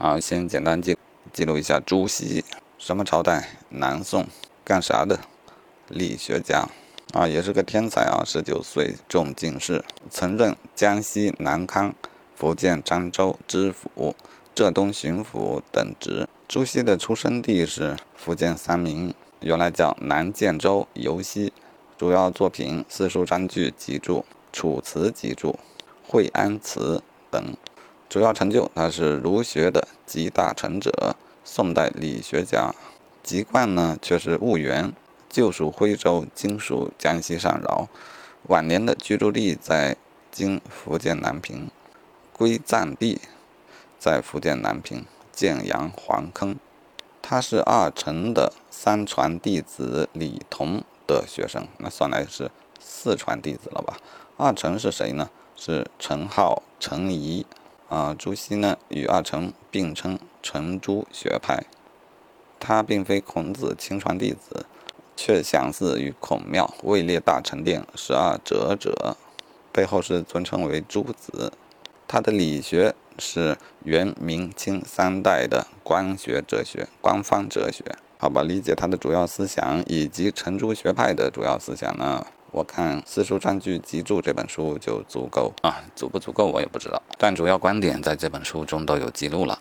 啊，先简单记记录一下朱熹，什么朝代？南宋，干啥的？理学家，啊，也是个天才啊，十九岁中进士，曾任江西南康、福建漳州知府、浙东巡抚等职。朱熹的出生地是福建三明，原来叫南建州尤溪。主要作品《四书章句集注》《楚辞集注》《惠安词》等。主要成就，他是儒学的集大成者，宋代理学家。籍贯呢却是婺源，旧属徽州，今属江西上饶。晚年的居住地在今福建南平，归葬地在福建南平建阳黄坑。他是二程的三传弟子李同的学生，那算来是四传弟子了吧？二程是谁呢？是程颢、程颐。啊，朱熹呢与二程并称程朱学派，他并非孔子亲传弟子，却相似于孔庙位列大成殿十二哲者，背后是尊称为朱子。他的理学是元、明、清三代的官学哲学、官方哲学。好吧，理解他的主要思想以及程朱学派的主要思想呢？我看《四书章句集注》这本书就足够啊，足不足够我也不知道，但主要观点在这本书中都有记录了。